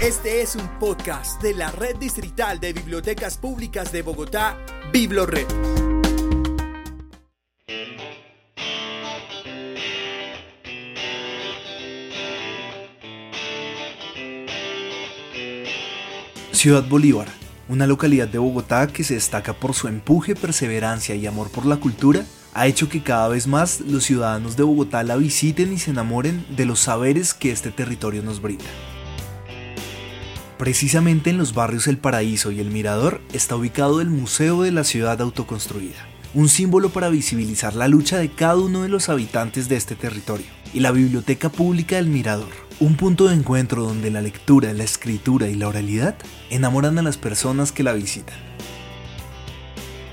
Este es un podcast de la Red Distrital de Bibliotecas Públicas de Bogotá, BibloRed. Ciudad Bolívar, una localidad de Bogotá que se destaca por su empuje, perseverancia y amor por la cultura, ha hecho que cada vez más los ciudadanos de Bogotá la visiten y se enamoren de los saberes que este territorio nos brinda. Precisamente en los barrios El Paraíso y El Mirador está ubicado el Museo de la Ciudad Autoconstruida, un símbolo para visibilizar la lucha de cada uno de los habitantes de este territorio, y la Biblioteca Pública del Mirador, un punto de encuentro donde la lectura, la escritura y la oralidad enamoran a las personas que la visitan.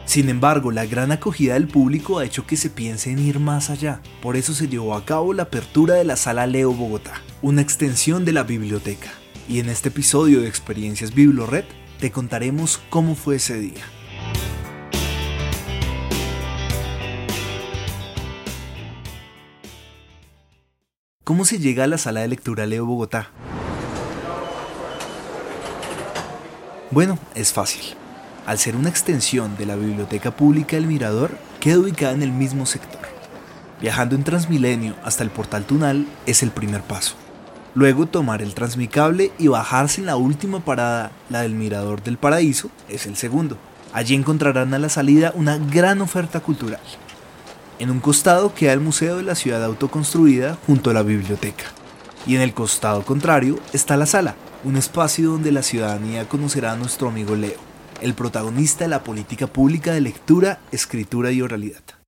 Sin embargo, la gran acogida del público ha hecho que se piense en ir más allá. Por eso se llevó a cabo la apertura de la Sala Leo Bogotá, una extensión de la biblioteca. Y en este episodio de Experiencias BibloRed te contaremos cómo fue ese día. ¿Cómo se llega a la sala de lectura Leo Bogotá? Bueno, es fácil al ser una extensión de la Biblioteca Pública del Mirador, queda ubicada en el mismo sector. Viajando en Transmilenio hasta el portal Tunal es el primer paso. Luego tomar el Transmicable y bajarse en la última parada, la del Mirador del Paraíso, es el segundo. Allí encontrarán a la salida una gran oferta cultural. En un costado queda el Museo de la Ciudad Autoconstruida junto a la biblioteca. Y en el costado contrario está la sala, un espacio donde la ciudadanía conocerá a nuestro amigo Leo el protagonista de la política pública de lectura, escritura y oralidad.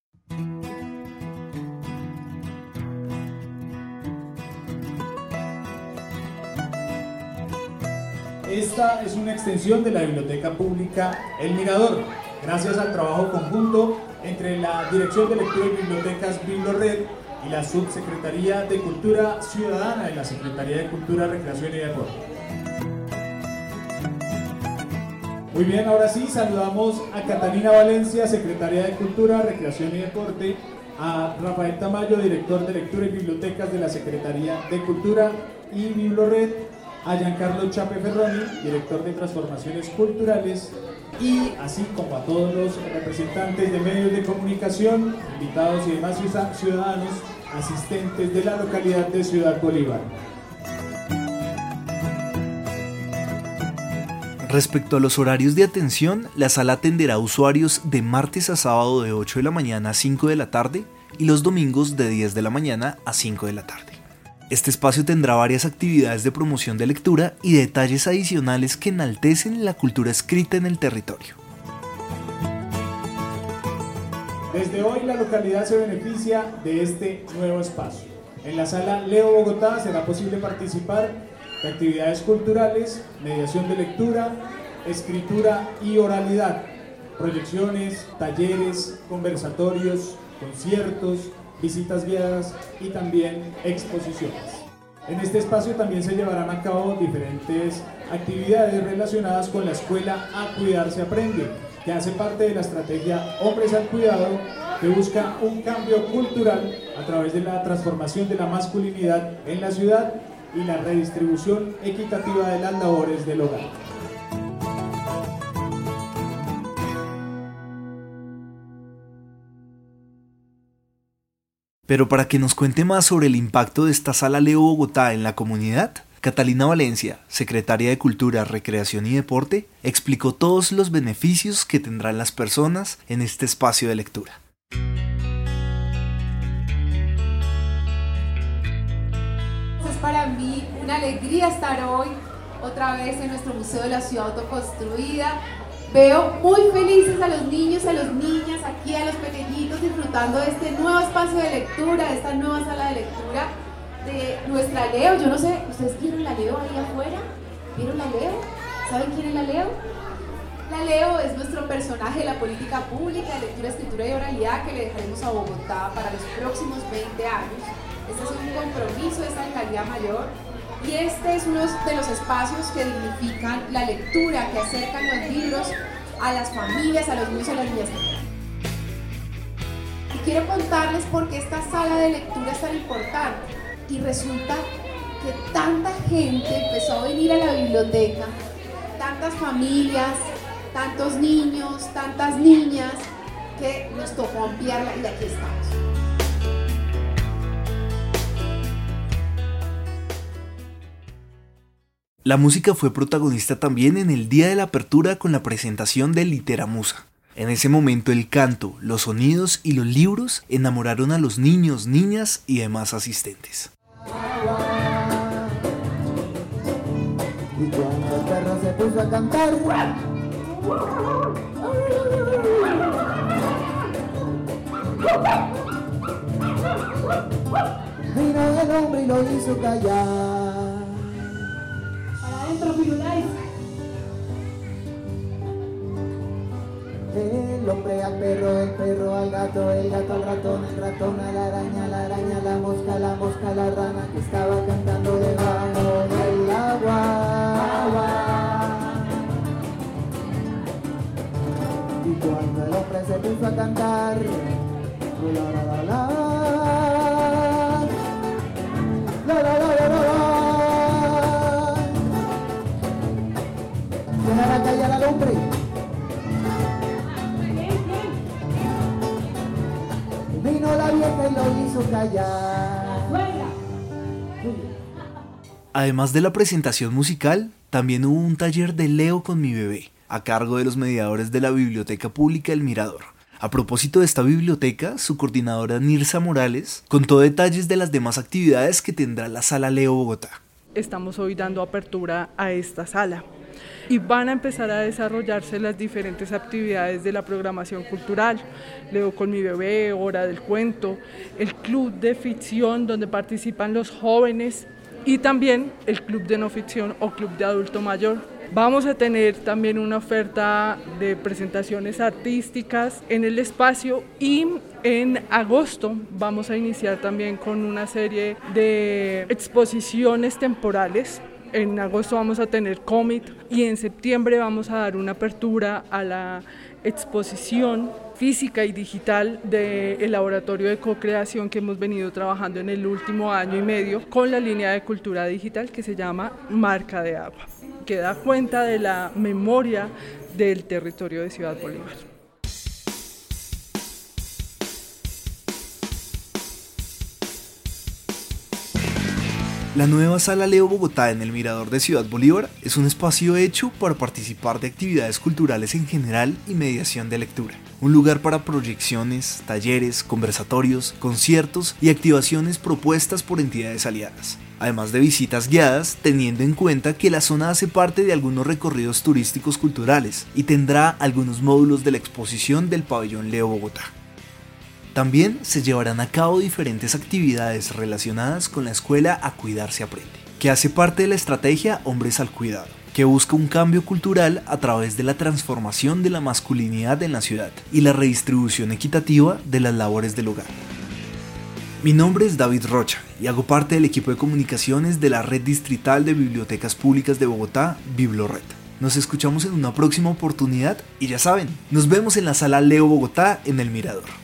Esta es una extensión de la Biblioteca Pública El Mirador, gracias al trabajo conjunto entre la Dirección de Lectura y Bibliotecas BibloRed y la Subsecretaría de Cultura Ciudadana de la Secretaría de Cultura, Recreación y Deporte. Muy bien, ahora sí, saludamos a Catalina Valencia, secretaria de Cultura, Recreación y Deporte, a Rafael Tamayo, director de Lectura y Bibliotecas de la Secretaría de Cultura y Biblored, a Giancarlo Chape Ferroni, director de Transformaciones Culturales, y así como a todos los representantes de medios de comunicación, invitados y demás ciudadanos asistentes de la localidad de Ciudad Bolívar. Respecto a los horarios de atención, la sala atenderá usuarios de martes a sábado de 8 de la mañana a 5 de la tarde y los domingos de 10 de la mañana a 5 de la tarde. Este espacio tendrá varias actividades de promoción de lectura y detalles adicionales que enaltecen la cultura escrita en el territorio. Desde hoy la localidad se beneficia de este nuevo espacio. En la sala Leo Bogotá será posible participar actividades culturales, mediación de lectura, escritura y oralidad, proyecciones, talleres, conversatorios, conciertos, visitas guiadas y también exposiciones. En este espacio también se llevarán a cabo diferentes actividades relacionadas con la escuela A Cuidarse Aprende, que hace parte de la estrategia Hombres al Cuidado, que busca un cambio cultural a través de la transformación de la masculinidad en la ciudad y la redistribución equitativa de las labores del hogar. Pero para que nos cuente más sobre el impacto de esta sala Leo Bogotá en la comunidad, Catalina Valencia, secretaria de Cultura, Recreación y Deporte, explicó todos los beneficios que tendrán las personas en este espacio de lectura. para mí una alegría estar hoy otra vez en nuestro Museo de la Ciudad Autoconstruida. Veo muy felices a los niños, a las niñas, aquí a los pequeñitos disfrutando de este nuevo espacio de lectura, de esta nueva sala de lectura de nuestra Leo. Yo no sé, ¿ustedes vieron la Leo ahí afuera? ¿Vieron la Leo? ¿Saben quién es la Leo? La Leo es nuestro personaje de la política pública de lectura, escritura y oralidad que le dejaremos a Bogotá para los próximos 20 años este es un compromiso de esta alcaldía mayor y este es uno de los espacios que dignifican la lectura, que acercan los libros a las familias, a los niños y a las niñas. Y quiero contarles por qué esta sala de lectura es tan importante. Y resulta que tanta gente empezó a venir a la biblioteca, tantas familias, tantos niños, tantas niñas, que nos tocó ampliarla y aquí estamos. La música fue protagonista también en el día de la apertura con la presentación de Literamusa. En ese momento el canto, los sonidos y los libros enamoraron a los niños, niñas y demás asistentes. Vino hombre y lo hizo callar. Al perro, el perro al gato, el gato al ratón, el ratón a la araña, la araña la mosca, la mosca la rana que estaba cantando debajo del agua. Y cuando el hombre se puso a cantar, la la la la, la la la la la, ¿quién hará callar al? Vino la vieja y lo hizo callar. Además de la presentación musical, también hubo un taller de Leo con mi bebé, a cargo de los mediadores de la Biblioteca Pública El Mirador. A propósito de esta biblioteca, su coordinadora Nirsa Morales contó detalles de las demás actividades que tendrá la Sala Leo Bogotá. estamos hoy dando apertura a esta sala. Y van a empezar a desarrollarse las diferentes actividades de la programación cultural. Leo con mi bebé, Hora del Cuento, el club de ficción donde participan los jóvenes y también el club de no ficción o club de adulto mayor. Vamos a tener también una oferta de presentaciones artísticas en el espacio y en agosto vamos a iniciar también con una serie de exposiciones temporales. En agosto vamos a tener Comet y en septiembre vamos a dar una apertura a la exposición física y digital del laboratorio de co-creación que hemos venido trabajando en el último año y medio con la línea de cultura digital que se llama Marca de Agua, que da cuenta de la memoria del territorio de Ciudad Bolívar. La nueva Sala Leo Bogotá en el Mirador de Ciudad Bolívar es un espacio hecho para participar de actividades culturales en general y mediación de lectura. Un lugar para proyecciones, talleres, conversatorios, conciertos y activaciones propuestas por entidades aliadas. Además de visitas guiadas, teniendo en cuenta que la zona hace parte de algunos recorridos turísticos culturales y tendrá algunos módulos de la exposición del pabellón Leo Bogotá. También se llevarán a cabo diferentes actividades relacionadas con la escuela A Cuidar se Aprende, que hace parte de la estrategia Hombres al Cuidado, que busca un cambio cultural a través de la transformación de la masculinidad en la ciudad y la redistribución equitativa de las labores del hogar. Mi nombre es David Rocha y hago parte del equipo de comunicaciones de la Red Distrital de Bibliotecas Públicas de Bogotá, Biblored. Nos escuchamos en una próxima oportunidad y ya saben, nos vemos en la sala Leo Bogotá en el Mirador.